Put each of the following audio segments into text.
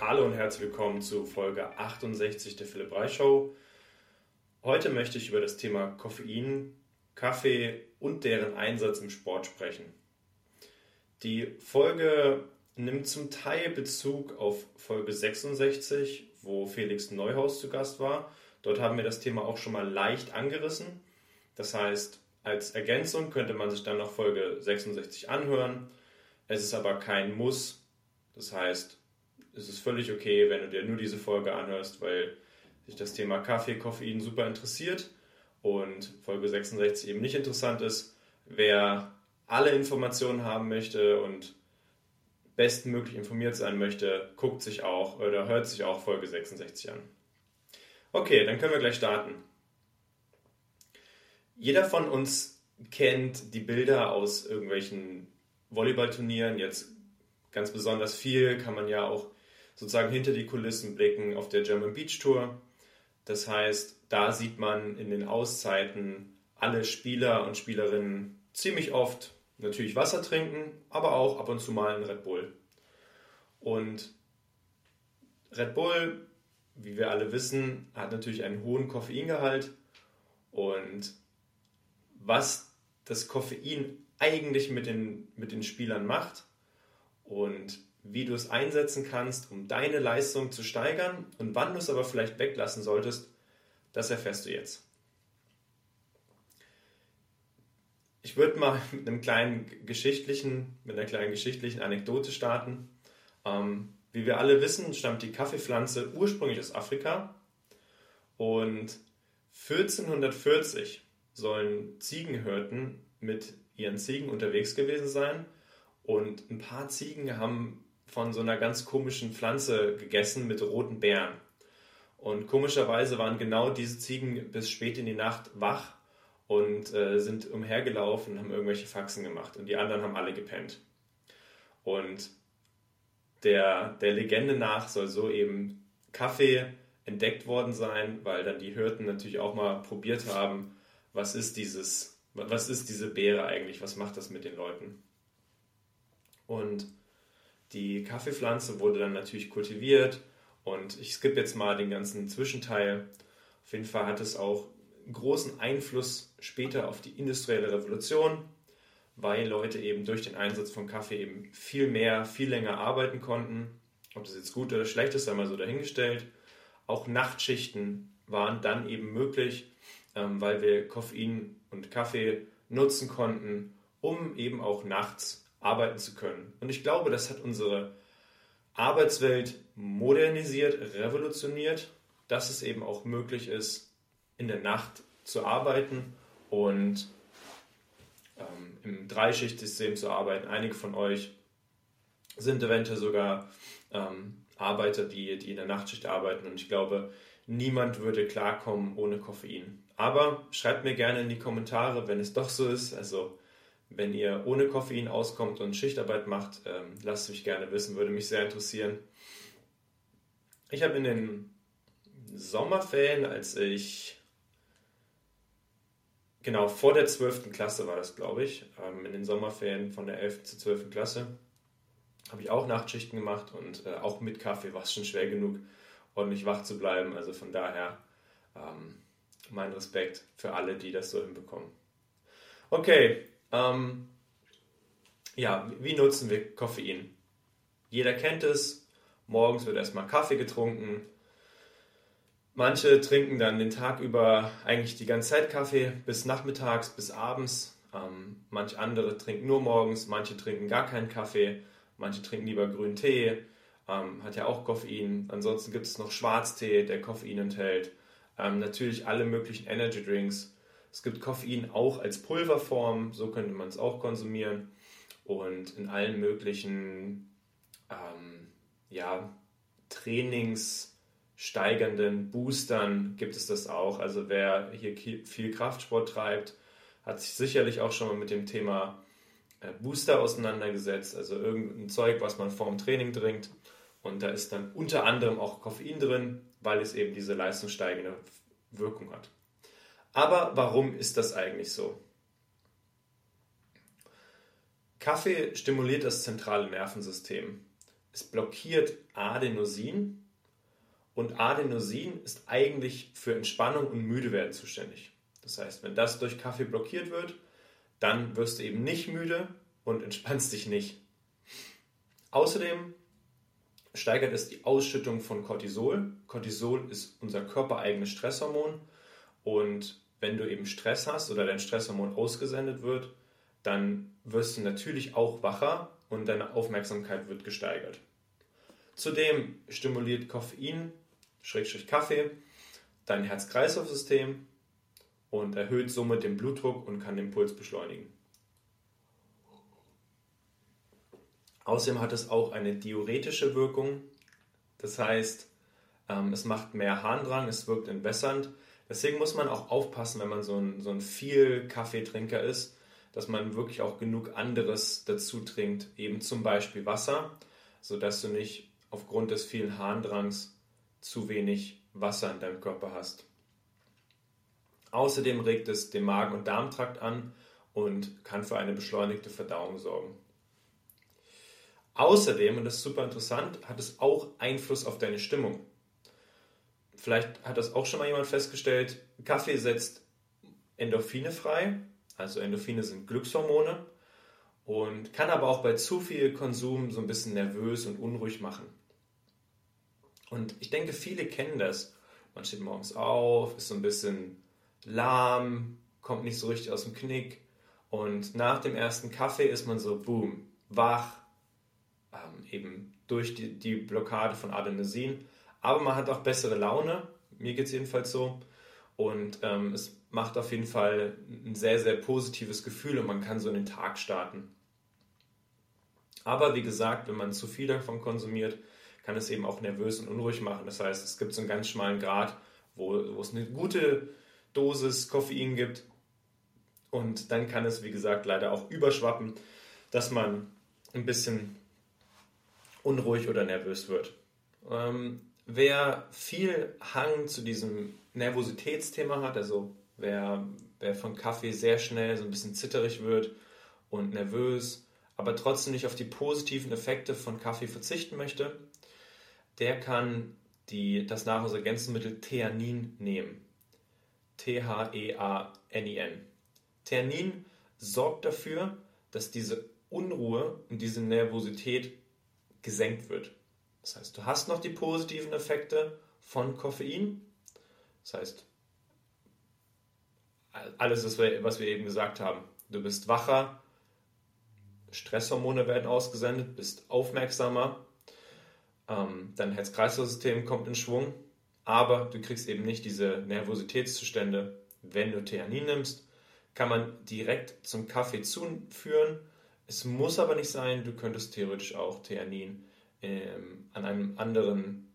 Hallo und herzlich willkommen zu Folge 68 der Philipp Reich Show. Heute möchte ich über das Thema Koffein, Kaffee und deren Einsatz im Sport sprechen. Die Folge nimmt zum Teil Bezug auf Folge 66, wo Felix Neuhaus zu Gast war. Dort haben wir das Thema auch schon mal leicht angerissen. Das heißt, als Ergänzung könnte man sich dann noch Folge 66 anhören. Es ist aber kein Muss. Das heißt, es ist völlig okay, wenn du dir nur diese Folge anhörst, weil sich das Thema Kaffee, Koffein super interessiert und Folge 66 eben nicht interessant ist. Wer alle Informationen haben möchte und bestmöglich informiert sein möchte, guckt sich auch oder hört sich auch Folge 66 an. Okay, dann können wir gleich starten. Jeder von uns kennt die Bilder aus irgendwelchen Volleyballturnieren. Jetzt ganz besonders viel kann man ja auch sozusagen hinter die Kulissen blicken auf der German Beach Tour. Das heißt, da sieht man in den Auszeiten alle Spieler und Spielerinnen ziemlich oft natürlich Wasser trinken, aber auch ab und zu mal einen Red Bull. Und Red Bull, wie wir alle wissen, hat natürlich einen hohen Koffeingehalt. Und was das Koffein eigentlich mit den, mit den Spielern macht und wie du es einsetzen kannst, um deine Leistung zu steigern und wann du es aber vielleicht weglassen solltest, das erfährst du jetzt. Ich würde mal mit einem kleinen geschichtlichen, mit einer kleinen geschichtlichen Anekdote starten. Ähm, wie wir alle wissen, stammt die Kaffeepflanze ursprünglich aus Afrika und 1440 sollen Ziegenhirten mit ihren Ziegen unterwegs gewesen sein und ein paar Ziegen haben von so einer ganz komischen Pflanze gegessen mit roten Beeren. Und komischerweise waren genau diese Ziegen bis spät in die Nacht wach und äh, sind umhergelaufen und haben irgendwelche Faxen gemacht. Und die anderen haben alle gepennt. Und der, der Legende nach soll so eben Kaffee entdeckt worden sein, weil dann die Hirten natürlich auch mal probiert haben, was ist dieses, was ist diese Beere eigentlich, was macht das mit den Leuten. Und die Kaffeepflanze wurde dann natürlich kultiviert und ich skippe jetzt mal den ganzen Zwischenteil. Auf jeden Fall hat es auch großen Einfluss später auf die industrielle Revolution, weil Leute eben durch den Einsatz von Kaffee eben viel mehr, viel länger arbeiten konnten. Ob das jetzt gut oder schlecht ist, sei mal so dahingestellt. Auch Nachtschichten waren dann eben möglich, ähm, weil wir Koffein und Kaffee nutzen konnten, um eben auch nachts arbeiten zu können. Und ich glaube, das hat unsere Arbeitswelt modernisiert, revolutioniert, dass es eben auch möglich ist, in der Nacht zu arbeiten und ähm, im Dreischichtsystem zu arbeiten. Einige von euch sind eventuell sogar ähm, Arbeiter, die, die in der Nachtschicht arbeiten und ich glaube, niemand würde klarkommen ohne Koffein. Aber schreibt mir gerne in die Kommentare, wenn es doch so ist. Also wenn ihr ohne Koffein auskommt und Schichtarbeit macht, ähm, lasst mich gerne wissen, würde mich sehr interessieren. Ich habe in den Sommerferien, als ich genau vor der 12. Klasse war das, glaube ich, ähm, in den Sommerferien von der 11. zur 12. Klasse, habe ich auch Nachtschichten gemacht und äh, auch mit Kaffee war es schon schwer genug, ordentlich wach zu bleiben. Also von daher ähm, mein Respekt für alle, die das so hinbekommen. Okay, ähm, ja, wie nutzen wir Koffein? Jeder kennt es. Morgens wird erstmal Kaffee getrunken. Manche trinken dann den Tag über eigentlich die ganze Zeit Kaffee, bis nachmittags, bis abends. Ähm, manche andere trinken nur morgens, manche trinken gar keinen Kaffee, manche trinken lieber grünen Tee, ähm, hat ja auch Koffein. Ansonsten gibt es noch Schwarztee, der Koffein enthält. Ähm, natürlich alle möglichen Energy Drinks, es gibt Koffein auch als Pulverform, so könnte man es auch konsumieren. Und in allen möglichen ähm, ja, trainingssteigernden Boostern gibt es das auch. Also wer hier viel Kraftsport treibt, hat sich sicherlich auch schon mal mit dem Thema äh, Booster auseinandergesetzt. Also irgendein Zeug, was man vorm Training trinkt. Und da ist dann unter anderem auch Koffein drin, weil es eben diese leistungssteigende Wirkung hat. Aber warum ist das eigentlich so? Kaffee stimuliert das zentrale Nervensystem. es blockiert Adenosin und Adenosin ist eigentlich für Entspannung und Müdewerden zuständig. Das heißt, wenn das durch Kaffee blockiert wird, dann wirst du eben nicht müde und entspannst dich nicht. Außerdem steigert es die Ausschüttung von Cortisol. Cortisol ist unser körpereigenes Stresshormon und wenn du eben Stress hast oder dein Stresshormon ausgesendet wird, dann wirst du natürlich auch wacher und deine Aufmerksamkeit wird gesteigert. Zudem stimuliert Koffein, Schrägstrich Kaffee, dein Herz-Kreislauf-System und erhöht somit den Blutdruck und kann den Puls beschleunigen. Außerdem hat es auch eine diuretische Wirkung, das heißt, ähm, es macht mehr Harndrang, es wirkt entwässernd. Deswegen muss man auch aufpassen, wenn man so ein, so ein viel Kaffeetrinker ist, dass man wirklich auch genug anderes dazu trinkt, eben zum Beispiel Wasser, sodass du nicht aufgrund des vielen Harndrangs zu wenig Wasser in deinem Körper hast. Außerdem regt es den Magen- und Darmtrakt an und kann für eine beschleunigte Verdauung sorgen. Außerdem, und das ist super interessant, hat es auch Einfluss auf deine Stimmung. Vielleicht hat das auch schon mal jemand festgestellt, Kaffee setzt Endorphine frei, also Endorphine sind Glückshormone und kann aber auch bei zu viel Konsum so ein bisschen nervös und unruhig machen. Und ich denke, viele kennen das. Man steht morgens auf, ist so ein bisschen lahm, kommt nicht so richtig aus dem Knick und nach dem ersten Kaffee ist man so, boom, wach, ähm, eben durch die, die Blockade von Adenosin. Aber man hat auch bessere Laune, mir geht es jedenfalls so. Und ähm, es macht auf jeden Fall ein sehr, sehr positives Gefühl und man kann so in den Tag starten. Aber wie gesagt, wenn man zu viel davon konsumiert, kann es eben auch nervös und unruhig machen. Das heißt, es gibt so einen ganz schmalen Grad, wo, wo es eine gute Dosis Koffein gibt. Und dann kann es, wie gesagt, leider auch überschwappen, dass man ein bisschen unruhig oder nervös wird. Ähm, wer viel Hang zu diesem Nervositätsthema hat, also wer, wer von Kaffee sehr schnell so ein bisschen zitterig wird und nervös, aber trotzdem nicht auf die positiven Effekte von Kaffee verzichten möchte, der kann die, das Nahrungsergänzungsmittel Theanin nehmen. T-H-E-A-N-I-N. Theanin sorgt dafür, dass diese Unruhe und diese Nervosität gesenkt wird. Das heißt, du hast noch die positiven Effekte von Koffein. Das heißt, alles, was wir eben gesagt haben. Du bist wacher, Stresshormone werden ausgesendet, bist aufmerksamer, ähm, dein Herz-Kreislauf-System kommt in Schwung, aber du kriegst eben nicht diese Nervositätszustände, wenn du Theanin nimmst. Kann man direkt zum Kaffee zuführen. Es muss aber nicht sein, du könntest theoretisch auch Theanin ähm, an einem anderen,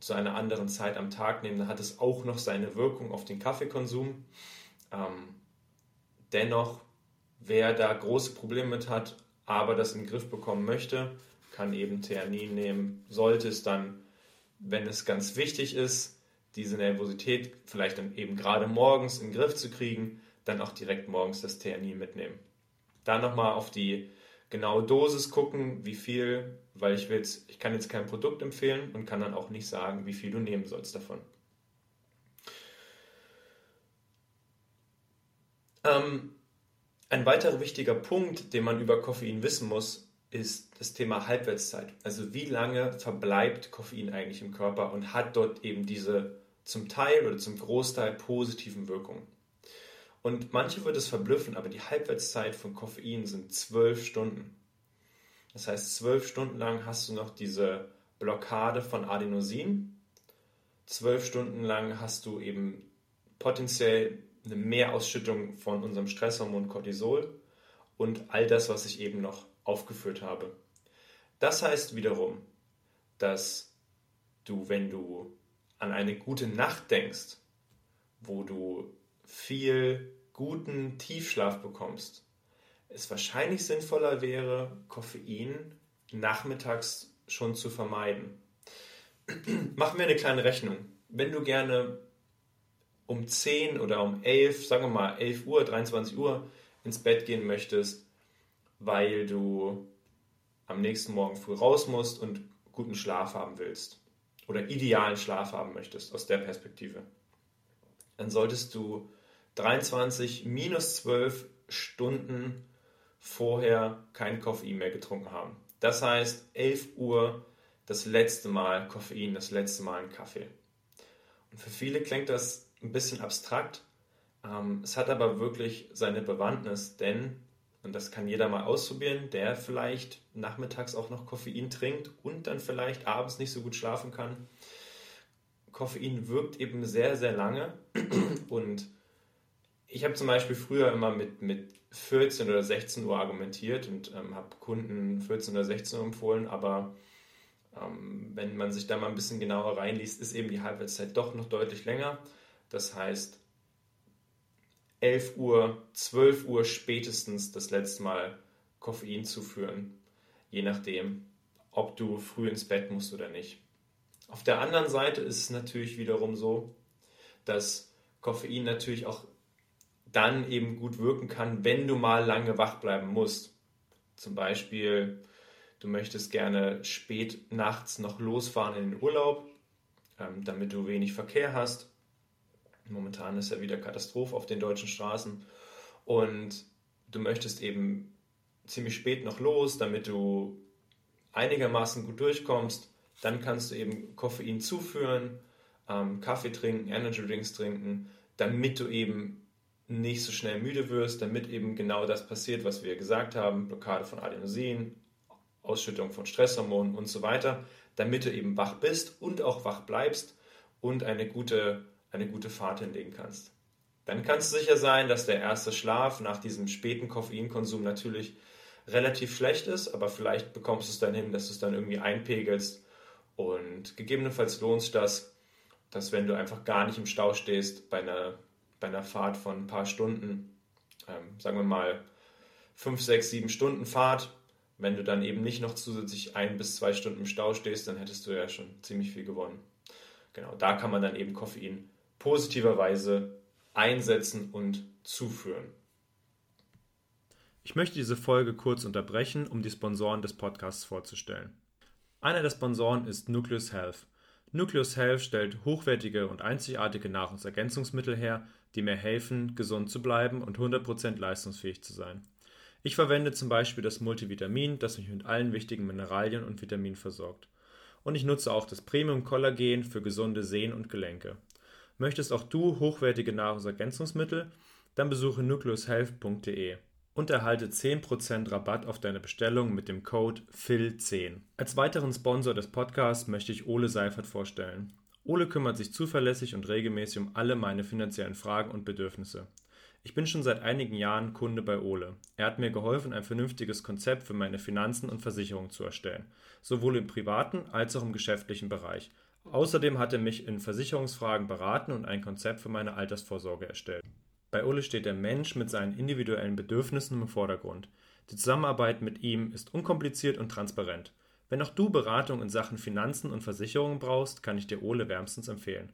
zu einer anderen Zeit am Tag nehmen, dann hat es auch noch seine Wirkung auf den Kaffeekonsum. Ähm, dennoch, wer da große Probleme mit hat, aber das in den Griff bekommen möchte, kann eben Theanin nehmen. Sollte es dann, wenn es ganz wichtig ist, diese Nervosität vielleicht dann eben gerade morgens in den Griff zu kriegen, dann auch direkt morgens das Theanin mitnehmen. Dann nochmal auf die genaue Dosis gucken, wie viel, weil ich will ich kann jetzt kein Produkt empfehlen und kann dann auch nicht sagen, wie viel du nehmen sollst davon. Ähm, ein weiterer wichtiger Punkt, den man über Koffein wissen muss, ist das Thema Halbwertszeit. Also wie lange verbleibt Koffein eigentlich im Körper und hat dort eben diese zum Teil oder zum Großteil positiven Wirkungen. Und manche wird es verblüffen, aber die Halbwertszeit von Koffein sind zwölf Stunden. Das heißt, zwölf Stunden lang hast du noch diese Blockade von Adenosin. Zwölf Stunden lang hast du eben potenziell eine Mehrausschüttung von unserem Stresshormon Cortisol und all das, was ich eben noch aufgeführt habe. Das heißt wiederum, dass du, wenn du an eine gute Nacht denkst, wo du viel guten Tiefschlaf bekommst, es wahrscheinlich sinnvoller wäre, Koffein nachmittags schon zu vermeiden. Machen wir eine kleine Rechnung. Wenn du gerne um 10 oder um 11, sagen wir mal 11 Uhr, 23 Uhr ins Bett gehen möchtest, weil du am nächsten Morgen früh raus musst und guten Schlaf haben willst oder idealen Schlaf haben möchtest aus der Perspektive, dann solltest du 23 minus 12 Stunden vorher kein Koffein mehr getrunken haben. Das heißt 11 Uhr das letzte Mal Koffein, das letzte Mal ein Kaffee. Und für viele klingt das ein bisschen abstrakt, ähm, es hat aber wirklich seine Bewandtnis, denn, und das kann jeder mal ausprobieren, der vielleicht nachmittags auch noch Koffein trinkt und dann vielleicht abends nicht so gut schlafen kann. Koffein wirkt eben sehr, sehr lange und ich habe zum Beispiel früher immer mit, mit 14 oder 16 Uhr argumentiert und ähm, habe Kunden 14 oder 16 Uhr empfohlen, aber ähm, wenn man sich da mal ein bisschen genauer reinliest, ist eben die Halbwertszeit doch noch deutlich länger. Das heißt, 11 Uhr, 12 Uhr spätestens das letzte Mal Koffein zuführen, je nachdem, ob du früh ins Bett musst oder nicht. Auf der anderen Seite ist es natürlich wiederum so, dass Koffein natürlich auch dann eben gut wirken kann, wenn du mal lange wach bleiben musst. Zum Beispiel, du möchtest gerne spät nachts noch losfahren in den Urlaub, ähm, damit du wenig Verkehr hast Momentan ist ja wieder Katastrophe auf den deutschen Straßen. Und du möchtest eben ziemlich spät noch los, damit du einigermaßen gut durchkommst. Dann kannst du eben Koffein zuführen, ähm, Kaffee trinken, Energy Drinks trinken, damit du eben nicht so schnell müde wirst, damit eben genau das passiert, was wir gesagt haben, Blockade von Adenosin, Ausschüttung von Stresshormonen und so weiter, damit du eben wach bist und auch wach bleibst und eine gute eine gute Fahrt hinlegen kannst. Dann kannst du sicher sein, dass der erste Schlaf nach diesem späten Koffeinkonsum natürlich relativ schlecht ist, aber vielleicht bekommst du es dann hin, dass du es dann irgendwie einpegelst und gegebenenfalls lohnt sich das, dass wenn du einfach gar nicht im Stau stehst bei einer, bei einer Fahrt von ein paar Stunden, ähm, sagen wir mal fünf, sechs, sieben Stunden Fahrt, wenn du dann eben nicht noch zusätzlich ein bis zwei Stunden im Stau stehst, dann hättest du ja schon ziemlich viel gewonnen. Genau, da kann man dann eben Koffein positiverweise einsetzen und zuführen. Ich möchte diese Folge kurz unterbrechen, um die Sponsoren des Podcasts vorzustellen. Einer der Sponsoren ist Nucleus Health. Nucleus Health stellt hochwertige und einzigartige Nahrungsergänzungsmittel her, die mir helfen, gesund zu bleiben und 100% leistungsfähig zu sein. Ich verwende zum Beispiel das Multivitamin, das mich mit allen wichtigen Mineralien und Vitaminen versorgt. Und ich nutze auch das Premium Kollagen für gesunde Sehnen und Gelenke. Möchtest auch du hochwertige Nahrungsergänzungsmittel? Dann besuche nucleushealth.de und erhalte 10% Rabatt auf deine Bestellung mit dem Code FIL10. Als weiteren Sponsor des Podcasts möchte ich Ole Seifert vorstellen. Ole kümmert sich zuverlässig und regelmäßig um alle meine finanziellen Fragen und Bedürfnisse. Ich bin schon seit einigen Jahren Kunde bei Ole. Er hat mir geholfen, ein vernünftiges Konzept für meine Finanzen und Versicherungen zu erstellen, sowohl im privaten als auch im geschäftlichen Bereich. Außerdem hat er mich in Versicherungsfragen beraten und ein Konzept für meine Altersvorsorge erstellt. Bei Ulle steht der Mensch mit seinen individuellen Bedürfnissen im Vordergrund. Die Zusammenarbeit mit ihm ist unkompliziert und transparent. Wenn auch du Beratung in Sachen Finanzen und Versicherungen brauchst, kann ich dir Ole wärmstens empfehlen.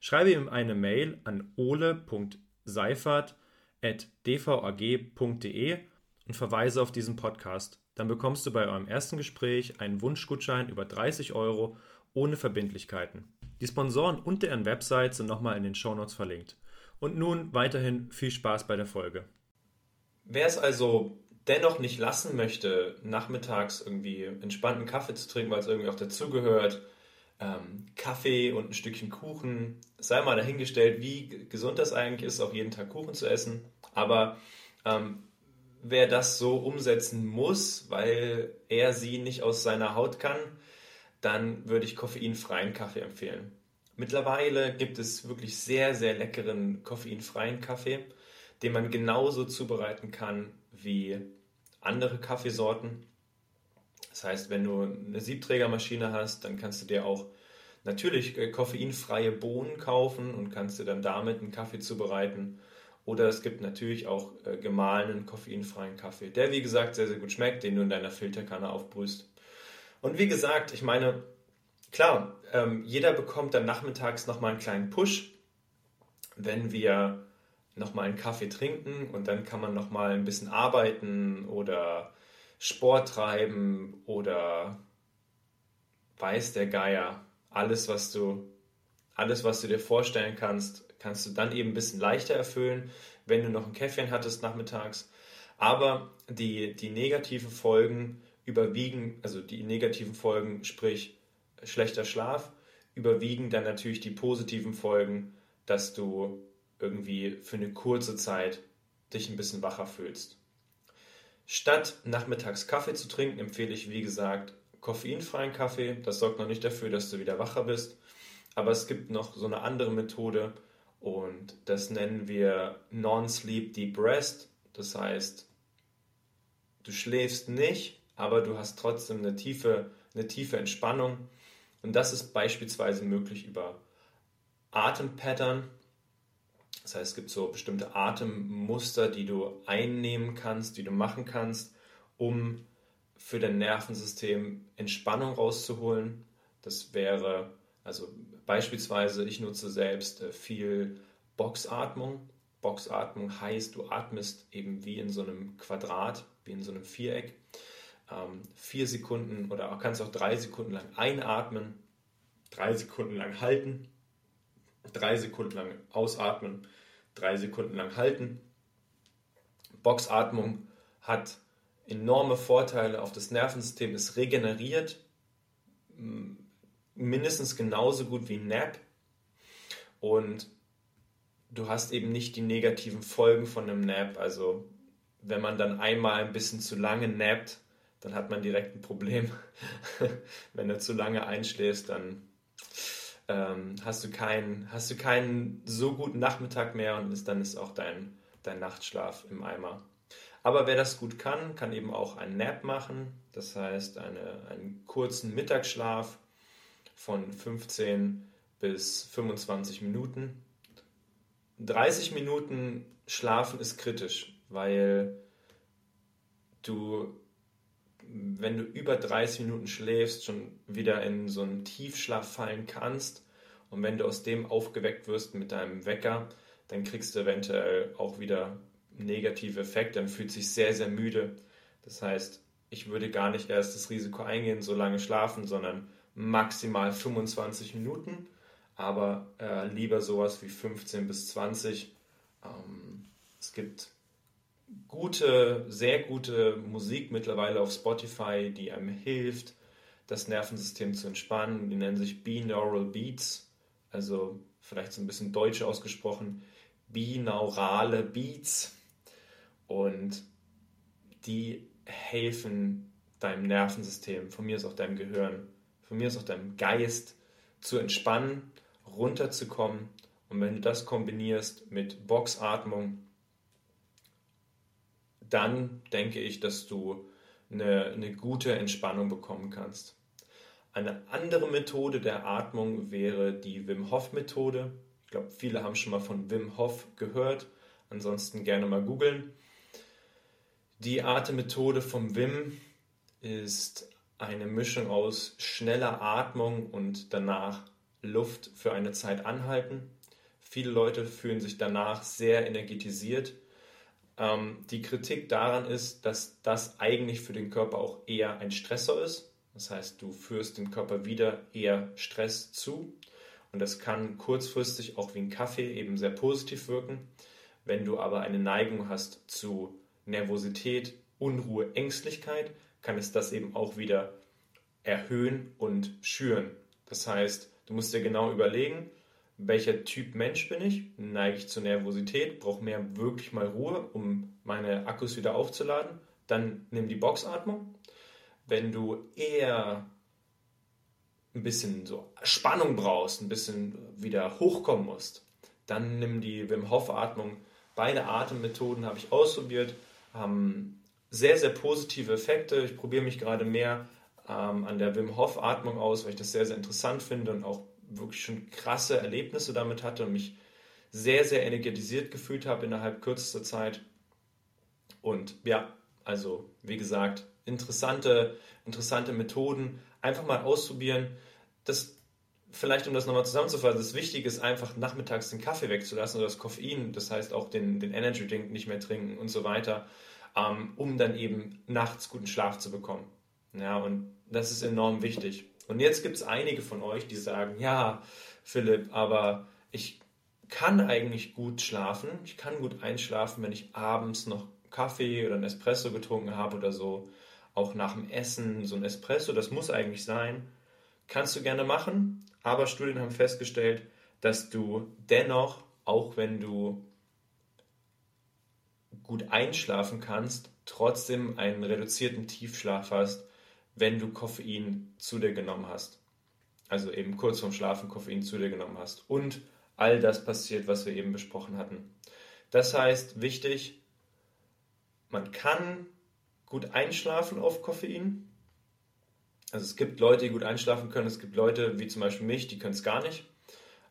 Schreibe ihm eine Mail an ole.seifert.dvag.de und verweise auf diesen Podcast. Dann bekommst du bei eurem ersten Gespräch einen Wunschgutschein über 30 Euro ohne Verbindlichkeiten. Die Sponsoren und deren Website sind nochmal in den Shownotes verlinkt. Und nun weiterhin viel Spaß bei der Folge. Wer es also dennoch nicht lassen möchte, nachmittags irgendwie entspannten Kaffee zu trinken, weil es irgendwie auch dazugehört, ähm, Kaffee und ein Stückchen Kuchen, sei mal dahingestellt, wie gesund das eigentlich ist, auch jeden Tag Kuchen zu essen. Aber ähm, wer das so umsetzen muss, weil er sie nicht aus seiner Haut kann, dann würde ich koffeinfreien Kaffee empfehlen. Mittlerweile gibt es wirklich sehr, sehr leckeren koffeinfreien Kaffee, den man genauso zubereiten kann wie andere Kaffeesorten. Das heißt, wenn du eine Siebträgermaschine hast, dann kannst du dir auch natürlich äh, koffeinfreie Bohnen kaufen und kannst dir dann damit einen Kaffee zubereiten. Oder es gibt natürlich auch äh, gemahlenen koffeinfreien Kaffee, der wie gesagt sehr, sehr gut schmeckt, den du in deiner Filterkanne aufbrühst. Und wie gesagt, ich meine, klar, ähm, jeder bekommt dann nachmittags nochmal einen kleinen Push, wenn wir nochmal einen Kaffee trinken und dann kann man nochmal ein bisschen arbeiten oder Sport treiben oder weiß der Geier, alles, was du, alles, was du dir vorstellen kannst, kannst du dann eben ein bisschen leichter erfüllen, wenn du noch ein Käffchen hattest nachmittags. Aber die, die negativen Folgen überwiegen, also die negativen Folgen, sprich schlechter Schlaf, überwiegen dann natürlich die positiven Folgen, dass du irgendwie für eine kurze Zeit dich ein bisschen wacher fühlst. Statt nachmittags Kaffee zu trinken, empfehle ich, wie gesagt, koffeinfreien Kaffee. Das sorgt noch nicht dafür, dass du wieder wacher bist. Aber es gibt noch so eine andere Methode und das nennen wir Non-Sleep Deep Rest. Das heißt, du schläfst nicht, aber du hast trotzdem eine tiefe, eine tiefe Entspannung. Und das ist beispielsweise möglich über Atempattern. Das heißt, es gibt so bestimmte Atemmuster, die du einnehmen kannst, die du machen kannst, um für dein Nervensystem Entspannung rauszuholen. Das wäre, also beispielsweise, ich nutze selbst äh, viel Boxatmung. Boxatmung heißt, du atmest eben wie in so einem Quadrat, wie in so einem Viereck. Ähm, vier Sekunden oder kannst auch drei Sekunden lang einatmen, drei Sekunden lang halten, drei Sekunden lang ausatmen, drei Sekunden lang halten. Boxatmung hat enorme Vorteile auf das Nervensystem, es regeneriert mindestens genauso gut wie Nap und du hast eben nicht die negativen Folgen von einem Nap. Also wenn man dann einmal ein bisschen zu lange nappt, dann hat man direkt ein Problem. wenn du zu lange einschläfst, dann ähm, hast, du keinen, hast du keinen so guten Nachmittag mehr und ist, dann ist auch dein, dein Nachtschlaf im Eimer. Aber wer das gut kann, kann eben auch einen Nap machen, das heißt eine, einen kurzen Mittagsschlaf von 15 bis 25 Minuten. 30 Minuten schlafen ist kritisch, weil du, wenn du über 30 Minuten schläfst, schon wieder in so einen Tiefschlaf fallen kannst. Und wenn du aus dem aufgeweckt wirst mit deinem Wecker, dann kriegst du eventuell auch wieder negative Effekte, dann fühlt sich sehr, sehr müde. Das heißt, ich würde gar nicht erst das Risiko eingehen, so lange schlafen, sondern maximal 25 Minuten, aber äh, lieber sowas wie 15 bis 20. Ähm, es gibt gute, sehr gute Musik mittlerweile auf Spotify, die einem hilft, das Nervensystem zu entspannen. Die nennen sich Binaural Beats, also vielleicht so ein bisschen deutsch ausgesprochen, binaurale Beats. Und die helfen deinem Nervensystem, von mir ist auch deinem Gehirn, von mir ist auch deinem Geist zu entspannen, runterzukommen. Und wenn du das kombinierst mit Boxatmung, dann denke ich, dass du eine, eine gute Entspannung bekommen kannst. Eine andere Methode der Atmung wäre die Wim Hof Methode. Ich glaube, viele haben schon mal von Wim Hof gehört. Ansonsten gerne mal googeln. Die Atemmethode vom Wim ist eine Mischung aus schneller Atmung und danach Luft für eine Zeit anhalten. Viele Leute fühlen sich danach sehr energetisiert. Ähm, die Kritik daran ist, dass das eigentlich für den Körper auch eher ein Stressor ist. Das heißt, du führst dem Körper wieder eher Stress zu. Und das kann kurzfristig auch wie ein Kaffee eben sehr positiv wirken. Wenn du aber eine Neigung hast zu Nervosität, Unruhe, Ängstlichkeit, kann es das eben auch wieder erhöhen und schüren. Das heißt, du musst dir genau überlegen, welcher Typ Mensch bin ich? Neige ich zur Nervosität? Brauche mehr wirklich mal Ruhe, um meine Akkus wieder aufzuladen? Dann nimm die Boxatmung wenn du eher ein bisschen so Spannung brauchst, ein bisschen wieder hochkommen musst, dann nimm die Wim Hof Atmung. Beide Atemmethoden habe ich ausprobiert, haben sehr, sehr positive Effekte. Ich probiere mich gerade mehr ähm, an der Wim Hof Atmung aus, weil ich das sehr, sehr interessant finde und auch wirklich schon krasse Erlebnisse damit hatte und mich sehr, sehr energetisiert gefühlt habe innerhalb kürzester Zeit. Und ja, also wie gesagt, interessante, interessante Methoden einfach mal ausprobieren. Das vielleicht, um das nochmal zusammenzufassen, das Wichtige ist einfach nachmittags den Kaffee wegzulassen oder das Koffein, das heißt auch den, den Energy Drink nicht mehr trinken und so weiter. ähm, um dann eben nachts guten Schlaf zu bekommen. Ja, und das ist enorm wichtig. Und jetzt gibt es einige von euch, die sagen, ja, Philipp, aber ich kann eigentlich gut schlafen. Ich kann gut einschlafen, wenn ich abends noch Kaffee oder ein Espresso getrunken habe oder so. Auch nach dem Essen so ein Espresso, das muss eigentlich sein. Kannst du gerne machen, aber Studien haben festgestellt, dass du dennoch, auch wenn du gut einschlafen kannst, trotzdem einen reduzierten Tiefschlaf hast, wenn du Koffein zu dir genommen hast. Also eben kurz vorm Schlafen Koffein zu dir genommen hast. Und all das passiert, was wir eben besprochen hatten. Das heißt, wichtig, man kann gut einschlafen auf Koffein. Also es gibt Leute, die gut einschlafen können. Es gibt Leute, wie zum Beispiel mich, die können es gar nicht.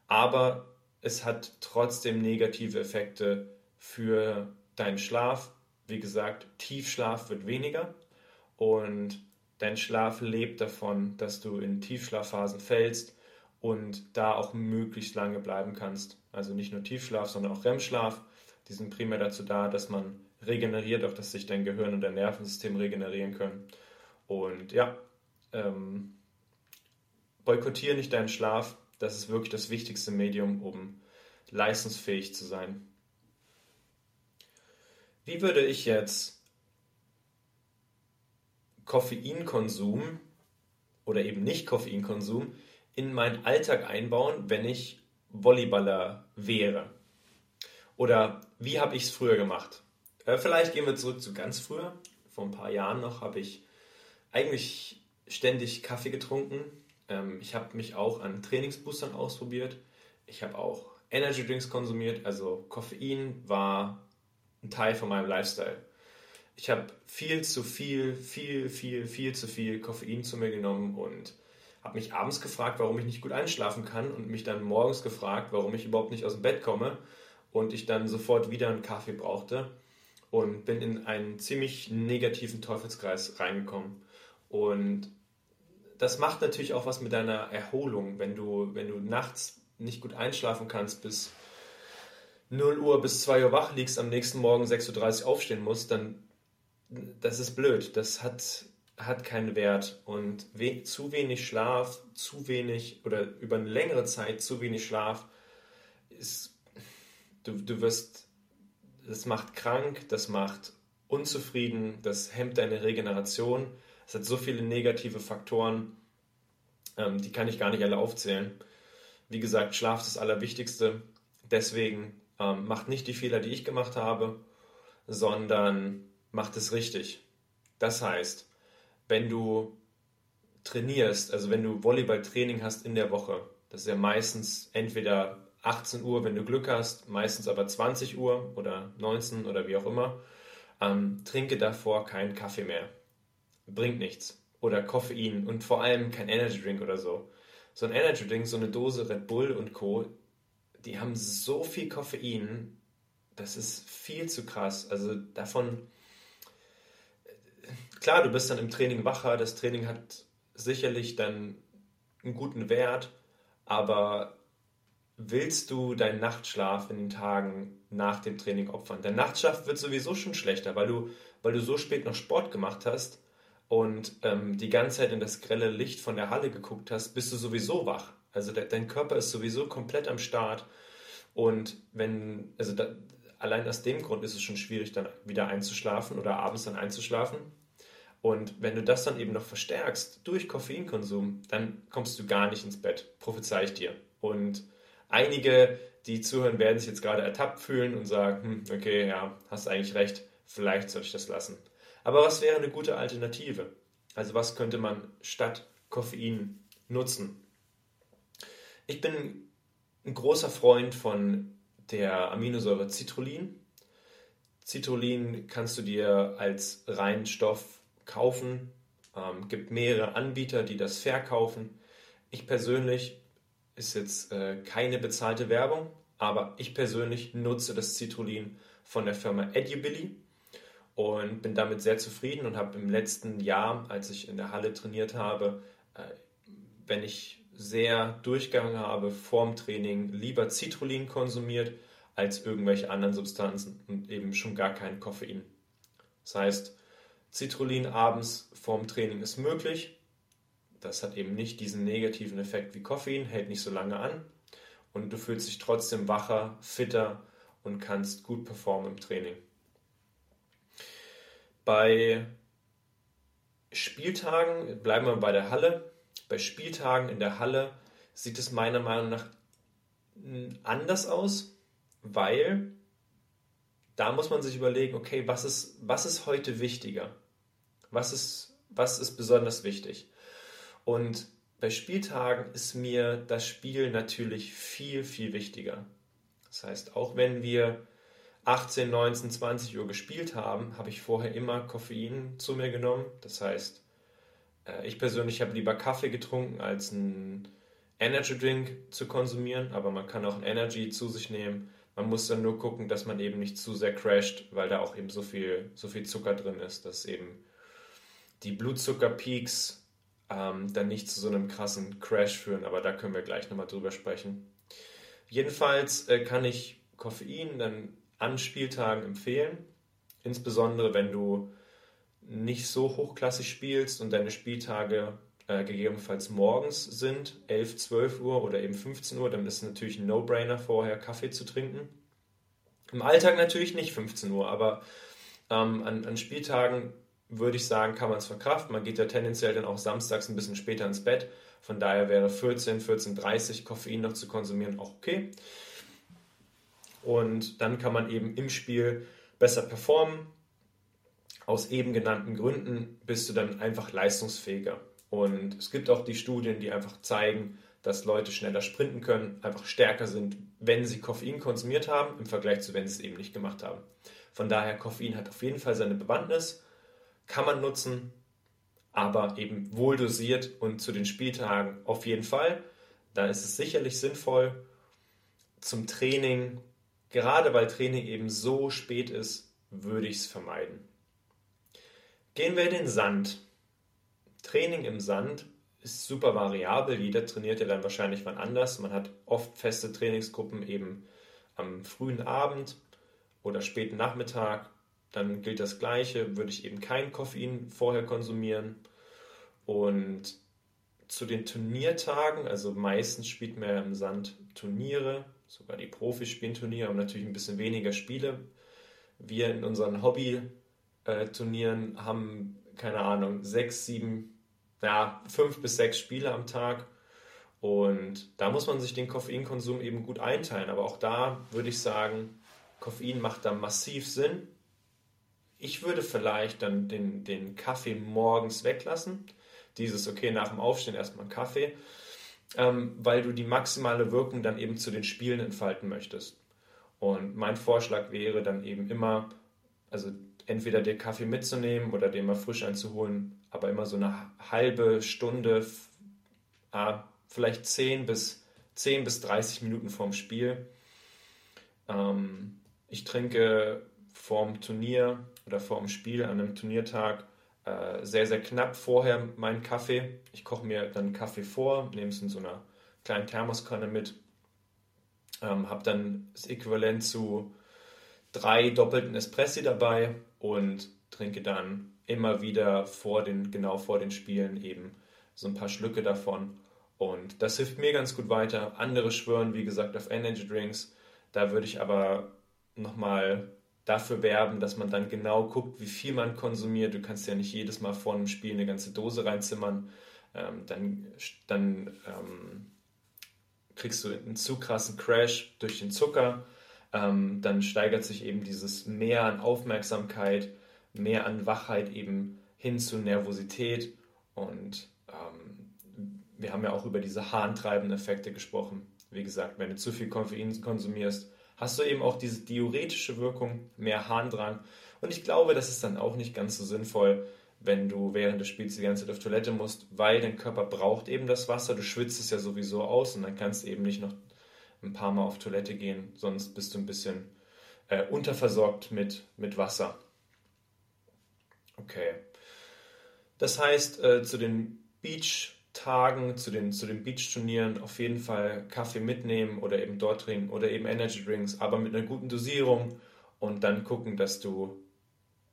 Aber es hat trotzdem negative Effekte für deinen Schlaf. Wie gesagt, Tiefschlaf wird weniger und dein Schlaf lebt davon, dass du in Tiefschlafphasen fällst und da auch möglichst lange bleiben kannst. Also nicht nur Tiefschlaf, sondern auch REM-Schlaf. Die sind primär dazu da, dass man regeneriert, auch dass sich dein Gehirn und dein Nervensystem regenerieren können. Und ja, ähm, boykottiere nicht deinen Schlaf. Das ist wirklich das wichtigste Medium, um leistungsfähig zu sein. Wie würde ich jetzt Koffeinkonsum oder eben nicht Koffeinkonsum in meinen Alltag einbauen, wenn ich Volleyballer wäre? Oder wie habe ich es früher gemacht? Äh, vielleicht gehen wir zurück zu ganz früher. Vor ein paar Jahren noch habe ich eigentlich ständig Kaffee getrunken. Ähm, ich habe mich auch an Trainingsboostern ausprobiert. Ich habe auch Energy Drinks konsumiert. Also Koffein war ein Teil von meinem Lifestyle. Ich habe viel zu viel, viel, viel, viel zu viel Koffein zu mir genommen und habe mich abends gefragt, warum ich nicht gut einschlafen kann und mich dann morgens gefragt, warum ich überhaupt nicht aus dem Bett komme und ich dann sofort wieder einen Kaffee brauchte und bin in einen ziemlich negativen Teufelskreis reingekommen. Und das macht natürlich auch was mit deiner Erholung, wenn du, wenn du nachts nicht gut einschlafen kannst, bis 0 Uhr bis 2 Uhr wach liegst, am nächsten Morgen 6.30 Uhr aufstehen musst, dann das ist blöd. Das hat hat keinen Wert und we zu wenig Schlaf, zu wenig oder über eine längere Zeit zu wenig Schlaf ist, du, du wirst, das macht krank, das macht unzufrieden, das hemmt deine Regeneration. Es hat so viele negative Faktoren, ähm, die kann ich gar nicht alle aufzählen. Wie gesagt, Schlaf ist das Allerwichtigste. Deswegen ähm, macht nicht die Fehler, die ich gemacht habe, sondern macht es richtig. Das heißt, wenn du trainierst, also wenn du Volleyballtraining hast in der Woche, das ist ja meistens entweder 18 Uhr, wenn du Glück hast, meistens aber 20 Uhr oder 19 oder wie auch immer, ähm, trinke davor keinen Kaffee mehr. Bringt nichts. Oder Koffein und vor allem kein Energy Drink oder so. So ein Energy Drink, so eine Dose Red Bull und Co., die haben so viel Koffein, das ist viel zu krass. Also davon klar, du bist dann im Training wacher, das Training hat sicherlich dann einen guten Wert, aber willst du deinen Nachtschlaf in den Tagen nach dem Training opfern? Der Nachtschlaf wird sowieso schon schlechter, weil du, weil du so spät noch Sport gemacht hast und ähm, die ganze Zeit in das grelle Licht von der Halle geguckt hast, bist du sowieso wach. Also de dein Körper ist sowieso komplett am Start. Und wenn, also da, allein aus dem Grund ist es schon schwierig, dann wieder einzuschlafen oder abends dann einzuschlafen. Und wenn du das dann eben noch verstärkst durch Koffeinkonsum, dann kommst du gar nicht ins Bett, prophezei ich dir. Und einige, die zuhören, werden sich jetzt gerade ertappt fühlen und sagen, hm, okay, ja, hast eigentlich recht, vielleicht soll ich das lassen. Aber was wäre eine gute Alternative? Also was könnte man statt Koffein nutzen? Ich bin ein großer Freund von der Aminosäure Citrullin. Citrullin kannst du dir als reinen Stoff kaufen. Ähm, gibt mehrere Anbieter, die das verkaufen. Ich persönlich ist jetzt äh, keine bezahlte Werbung, aber ich persönlich nutze das Citrullin von der Firma Edubilly und bin damit sehr zufrieden und habe im letzten Jahr, als ich in der Halle trainiert habe, äh, wenn ich sehr durchgegangen habe vorm Training, lieber Citrullin konsumiert als irgendwelche anderen Substanzen und eben schon gar kein Koffein. Das heißt, Citrullin abends vorm Training ist möglich. Das hat eben nicht diesen negativen Effekt wie Koffein, hält nicht so lange an und du fühlst dich trotzdem wacher, fitter und kannst gut performen im Training. Bei Spieltagen, bleiben wir bei der Halle, bei Spieltagen in der Halle sieht es meiner Meinung nach anders aus, weil da muss man sich überlegen, okay, was ist, was ist heute wichtiger? Was ist, was ist besonders wichtig? Und bei Spieltagen ist mir das Spiel natürlich viel, viel wichtiger. Das heißt, auch wenn wir 18, 19, 20 Uhr gespielt haben, habe ich vorher immer Koffein zu mir genommen. Das heißt, äh, ich persönlich habe lieber Kaffee getrunken, als einen Energy Drink zu konsumieren, aber man kann auch ein Energy zu sich nehmen. Man muss dann nur gucken, dass man eben nicht zu sehr crasht, weil da auch eben so viel, so viel Zucker drin ist, dass eben die Blutzuckerpeaks ähm, dann nicht zu so einem krassen Crash führen, aber da können wir gleich nochmal drüber sprechen. Jedenfalls äh, kann ich Koffein dann an Spieltagen empfehlen, insbesondere wenn du nicht so hochklassig spielst und deine Spieltage äh, gegebenenfalls morgens sind, 11, 12 Uhr oder eben 15 Uhr, dann ist es natürlich ein No-Brainer, vorher Kaffee zu trinken. Im Alltag natürlich nicht 15 Uhr, aber ähm, an, an Spieltagen würde ich sagen, kann man es verkraften. Man geht ja tendenziell dann auch samstags ein bisschen später ins Bett. Von daher wäre 14, 14.30 Koffein noch zu konsumieren auch okay. Und dann kann man eben im Spiel besser performen. Aus eben genannten Gründen bist du dann einfach leistungsfähiger. Und es gibt auch die Studien, die einfach zeigen, dass Leute schneller sprinten können, einfach stärker sind, wenn sie Koffein konsumiert haben, im Vergleich zu, wenn sie es eben nicht gemacht haben. Von daher, Koffein hat auf jeden Fall seine Bewandtnis kann man nutzen, aber eben wohl dosiert und zu den Spieltagen auf jeden Fall. Da ist es sicherlich sinnvoll zum Training, gerade weil Training eben so spät ist, würde ich es vermeiden. Gehen wir in den Sand. Training im Sand ist super variabel. Jeder trainiert ja dann wahrscheinlich wann anders. Man hat oft feste Trainingsgruppen eben am frühen Abend oder späten Nachmittag dann gilt das Gleiche, würde ich eben kein Koffein vorher konsumieren. Und zu den Turniertagen, also meistens spielt man ja im Sand Turniere, sogar die Profis spielen Turniere, haben natürlich ein bisschen weniger Spiele. Wir in unseren Hobby-Turnieren haben, keine Ahnung, sechs, sieben, ja, fünf bis sechs Spiele am Tag. Und da muss man sich den Koffeinkonsum eben gut einteilen. Aber auch da würde ich sagen, Koffein macht da massiv Sinn. Ich würde vielleicht dann den, den Kaffee morgens weglassen. Dieses, okay, nach dem Aufstehen erstmal Kaffee, ähm, weil du die maximale Wirkung dann eben zu den Spielen entfalten möchtest. Und mein Vorschlag wäre dann eben immer, also entweder den Kaffee mitzunehmen oder den mal frisch einzuholen, aber immer so eine halbe Stunde, äh, vielleicht 10 bis, 10 bis 30 Minuten vorm Spiel. Ähm, ich trinke vorm Turnier oder vor dem Spiel an einem Turniertag äh, sehr, sehr knapp vorher meinen Kaffee. Ich koche mir dann Kaffee vor, nehme es in so einer kleinen Thermoskanne mit, ähm, habe dann das Äquivalent zu drei doppelten Espressi dabei und trinke dann immer wieder vor den, genau vor den Spielen eben so ein paar Schlücke davon. Und das hilft mir ganz gut weiter. Andere schwören, wie gesagt, auf Energy Drinks. Da würde ich aber nochmal dafür werben, dass man dann genau guckt, wie viel man konsumiert. Du kannst ja nicht jedes Mal vor einem Spiel eine ganze Dose reinzimmern. Ähm, dann dann ähm, kriegst du einen zu krassen Crash durch den Zucker. Ähm, dann steigert sich eben dieses Mehr an Aufmerksamkeit, mehr an Wachheit eben hin zu Nervosität. Und ähm, wir haben ja auch über diese harntreibenden Effekte gesprochen. Wie gesagt, wenn du zu viel Koffein konsumierst, hast du eben auch diese diuretische Wirkung, mehr Harndrang. Und ich glaube, das ist dann auch nicht ganz so sinnvoll, wenn du während des Spiels die ganze Zeit auf Toilette musst, weil dein Körper braucht eben das Wasser. Du schwitzt es ja sowieso aus und dann kannst du eben nicht noch ein paar Mal auf Toilette gehen, sonst bist du ein bisschen äh, unterversorgt mit, mit Wasser. Okay. Das heißt, äh, zu den Beach Tagen, zu den, zu den Beach-Turnieren auf jeden Fall Kaffee mitnehmen oder eben dort trinken oder eben Energy Drinks, aber mit einer guten Dosierung und dann gucken, dass du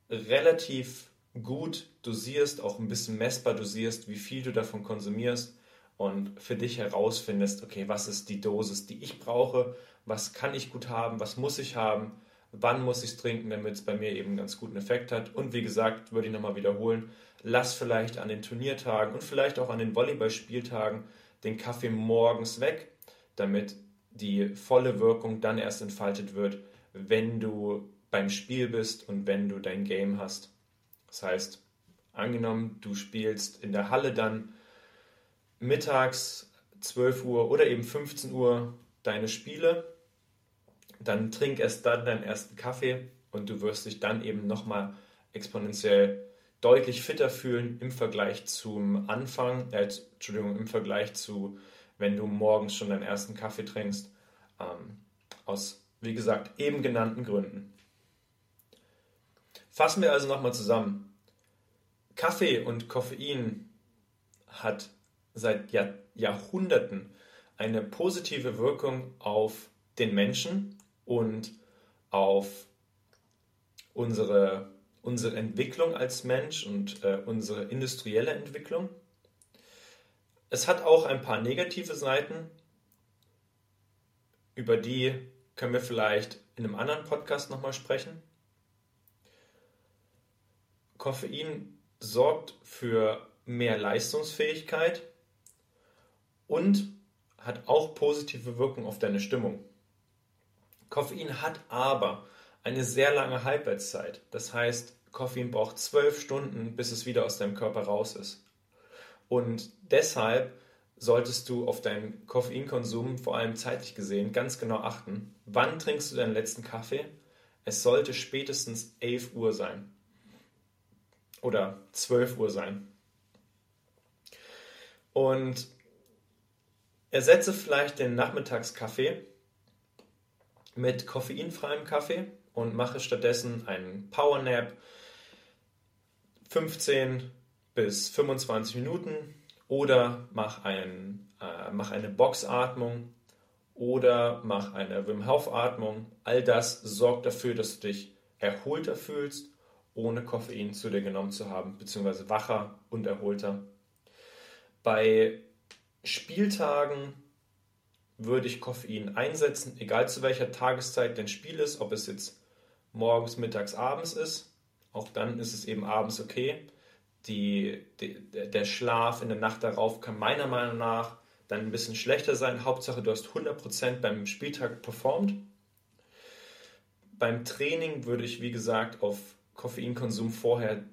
relativ gut dosierst, auch ein bisschen messbar dosierst, wie viel du davon konsumierst und für dich herausfindest, okay, was ist die Dosis, die ich brauche, was kann ich gut haben, was muss ich haben, wann muss ich es trinken, damit es bei mir eben einen ganz guten Effekt hat. Und wie gesagt, würde ich nochmal wiederholen, lass vielleicht an den Turniertagen und vielleicht auch an den Volleyballspieltagen den Kaffee morgens weg, damit die volle Wirkung dann erst entfaltet wird, wenn du beim Spiel bist und wenn du dein Game hast. Das heißt, angenommen, du spielst in der Halle dann mittags 12 Uhr oder eben 15 Uhr deine Spiele, dann trink erst dann deinen ersten Kaffee und du wirst dich dann eben nochmal exponentiell deutlich fitter fühlen im Vergleich zum Anfang, äh, Entschuldigung, im Vergleich zu, wenn du morgens schon deinen ersten Kaffee trinkst, ähm, aus, wie gesagt, eben genannten Gründen. Fassen wir also nochmal zusammen. Kaffee und Koffein hat seit Jahr, Jahrhunderten eine positive Wirkung auf den Menschen und auf unsere, unsere Entwicklung als Mensch und äh, unsere industrielle Entwicklung. Es hat auch ein paar negative Seiten, über die können wir vielleicht in einem anderen Podcast nochmal sprechen. Koffein sorgt für mehr Leistungsfähigkeit und hat auch positive Wirkung auf deine Stimmung. Koffein hat aber eine sehr lange Halbwertszeit. Das heißt, Koffein braucht zwölf Stunden, bis es wieder aus deinem Körper raus ist. Und deshalb solltest du auf deinen Koffeinkonsum, vor allem zeitlich gesehen, ganz genau achten. Wann trinkst du deinen letzten Kaffee? Es sollte spätestens 11 Uhr sein oder 12 Uhr sein. Und ersetze vielleicht den Nachmittagskaffee mit koffeinfreiem Kaffee und mache stattdessen einen Power Nap 15 bis 25 Minuten oder mach, ein, äh, mach eine Boxatmung oder mach eine Wim Hof Atmung. All das sorgt dafür, dass du dich erholter fühlst ohne Koffein zu dir genommen zu haben, beziehungsweise wacher und erholter. Bei Spieltagen würde ich Koffein einsetzen, egal zu welcher Tageszeit dein Spiel ist, ob es jetzt morgens, mittags, abends ist. Auch dann ist es eben abends okay. Die, die, der Schlaf in der Nacht darauf kann meiner Meinung nach dann ein bisschen schlechter sein. Hauptsache, du hast 100% beim Spieltag performt. Beim Training würde ich, wie gesagt, auf Koffeinkonsum vorher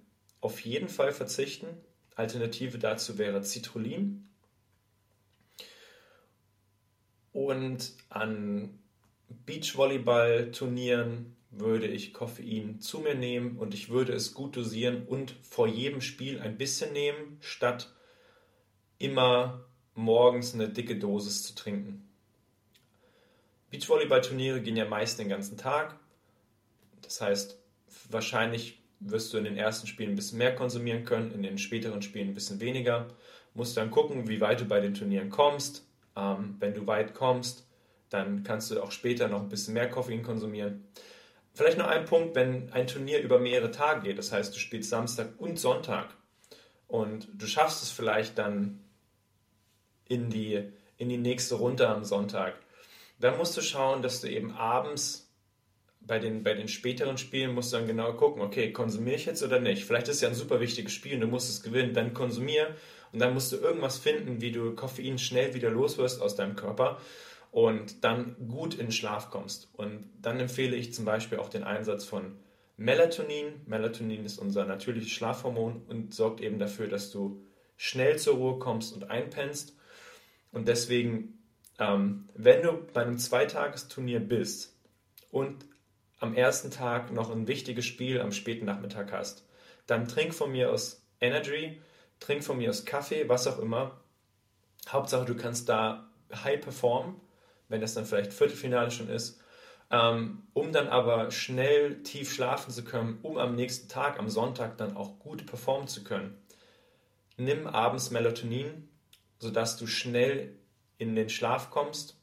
auf jeden Fall verzichten. Alternative dazu wäre Citrullin. Und an Beachvolleyball-Turnieren würde ich Koffein zu mir nehmen und ich würde es gut dosieren und vor jedem Spiel ein bisschen nehmen, statt immer morgens eine dicke Dosis zu trinken. Beachvolleyball-Turniere gehen ja meist den ganzen Tag. Das heißt, wahrscheinlich wirst du in den ersten Spielen ein bisschen mehr konsumieren können, in den späteren Spielen ein bisschen weniger. Musst dann gucken, wie weit du bei den Turnieren kommst. Ähm, wenn du weit kommst, dann kannst du auch später noch ein bisschen mehr Koffein konsumieren. Vielleicht noch ein Punkt, wenn ein Turnier über mehrere Tage geht, das heißt, du spielst Samstag und Sonntag und du schaffst es vielleicht dann in die, in die nächste Runde am Sonntag, dann musst du schauen, dass du eben abends bei den, bei den späteren Spielen musst du dann genau gucken, okay, konsumiere ich jetzt oder nicht? Vielleicht ist ja ein super wichtiges Spiel und du musst es gewinnen, dann konsumier und dann musst du irgendwas finden, wie du Koffein schnell wieder loswirst aus deinem Körper und dann gut in Schlaf kommst. Und dann empfehle ich zum Beispiel auch den Einsatz von Melatonin. Melatonin ist unser natürliches Schlafhormon und sorgt eben dafür, dass du schnell zur Ruhe kommst und einpennst. Und deswegen, ähm, wenn du bei einem Zweitagesturnier bist und am ersten Tag noch ein wichtiges Spiel am späten Nachmittag hast, dann trink von mir aus Energy, trink von mir aus Kaffee, was auch immer. Hauptsache, du kannst da high performen, wenn das dann vielleicht Viertelfinale schon ist, ähm, um dann aber schnell tief schlafen zu können, um am nächsten Tag, am Sonntag, dann auch gut performen zu können. Nimm abends Melatonin, sodass du schnell in den Schlaf kommst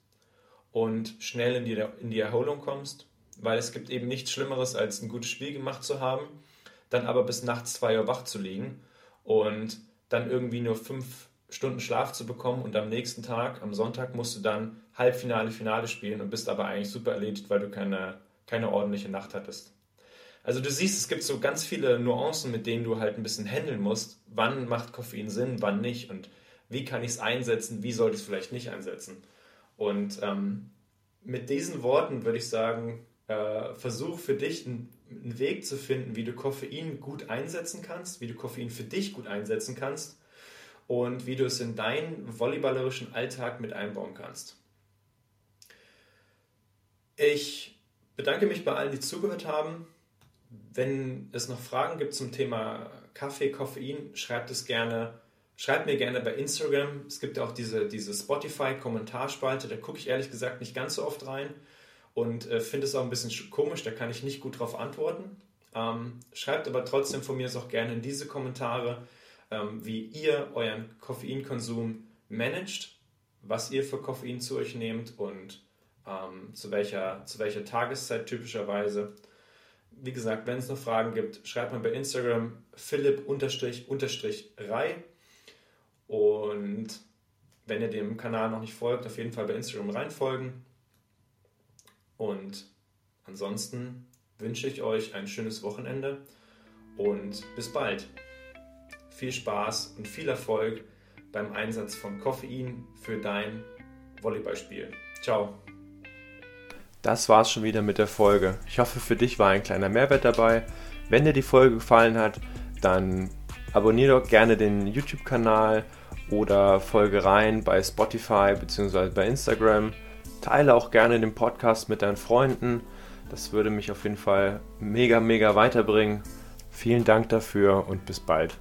und schnell in die, in die Erholung kommst weil es gibt eben nichts Schlimmeres, als ein gutes Spiel gemacht zu haben, dann aber bis nachts 2 Uhr wach zu liegen und dann irgendwie nur fünf Stunden Schlaf zu bekommen und am nächsten Tag, am Sonntag, musst du dann Halbfinale, Finale spielen und bist aber eigentlich super erledigt, weil du keine, keine ordentliche Nacht hattest. Also du siehst, es gibt so ganz viele Nuancen, mit denen du halt ein bisschen handeln musst. Wann macht Koffein Sinn, wann nicht und wie kann ich es einsetzen, wie sollte ich es vielleicht nicht einsetzen. Und ähm, mit diesen Worten würde ich sagen, äh, versuch für dich einen, einen Weg zu finden, wie du Koffein gut einsetzen kannst, wie du Koffein für dich gut einsetzen kannst und wie du es in deinen volleyballerischen Alltag mit einbauen kannst. Ich bedanke mich bei allen, die zugehört haben. Wenn es noch Fragen gibt zum Thema Kaffee, Koffein, schreibt es gerne. Schreibt mir gerne bei Instagram. Es gibt ja auch diese, diese Spotify-Kommentarspalte, da gucke ich ehrlich gesagt nicht ganz so oft rein und äh, finde es auch ein bisschen komisch, da kann ich nicht gut darauf antworten. Ähm, schreibt aber trotzdem von mir auch gerne in diese Kommentare, ähm, wie ihr euren Koffeinkonsum managt, was ihr für Koffein zu euch nehmt und ähm, zu, welcher, zu welcher Tageszeit typischerweise. Wie gesagt, wenn es noch Fragen gibt, schreibt mir bei Instagram philipp-rei und wenn ihr dem Kanal noch nicht folgt, auf jeden Fall bei Instagram reinfolgen. Und ansonsten wünsche ich euch ein schönes Wochenende und bis bald. Viel Spaß und viel Erfolg beim Einsatz von Koffein für dein Volleyballspiel. Ciao. Das war's schon wieder mit der Folge. Ich hoffe, für dich war ein kleiner Mehrwert dabei. Wenn dir die Folge gefallen hat, dann abonniere doch gerne den YouTube-Kanal oder folge rein bei Spotify bzw. bei Instagram. Teile auch gerne den Podcast mit deinen Freunden. Das würde mich auf jeden Fall mega, mega weiterbringen. Vielen Dank dafür und bis bald.